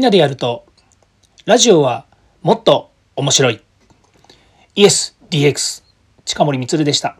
みんなでやると、ラジオはもっと面白い。イエス DX 近森光でした。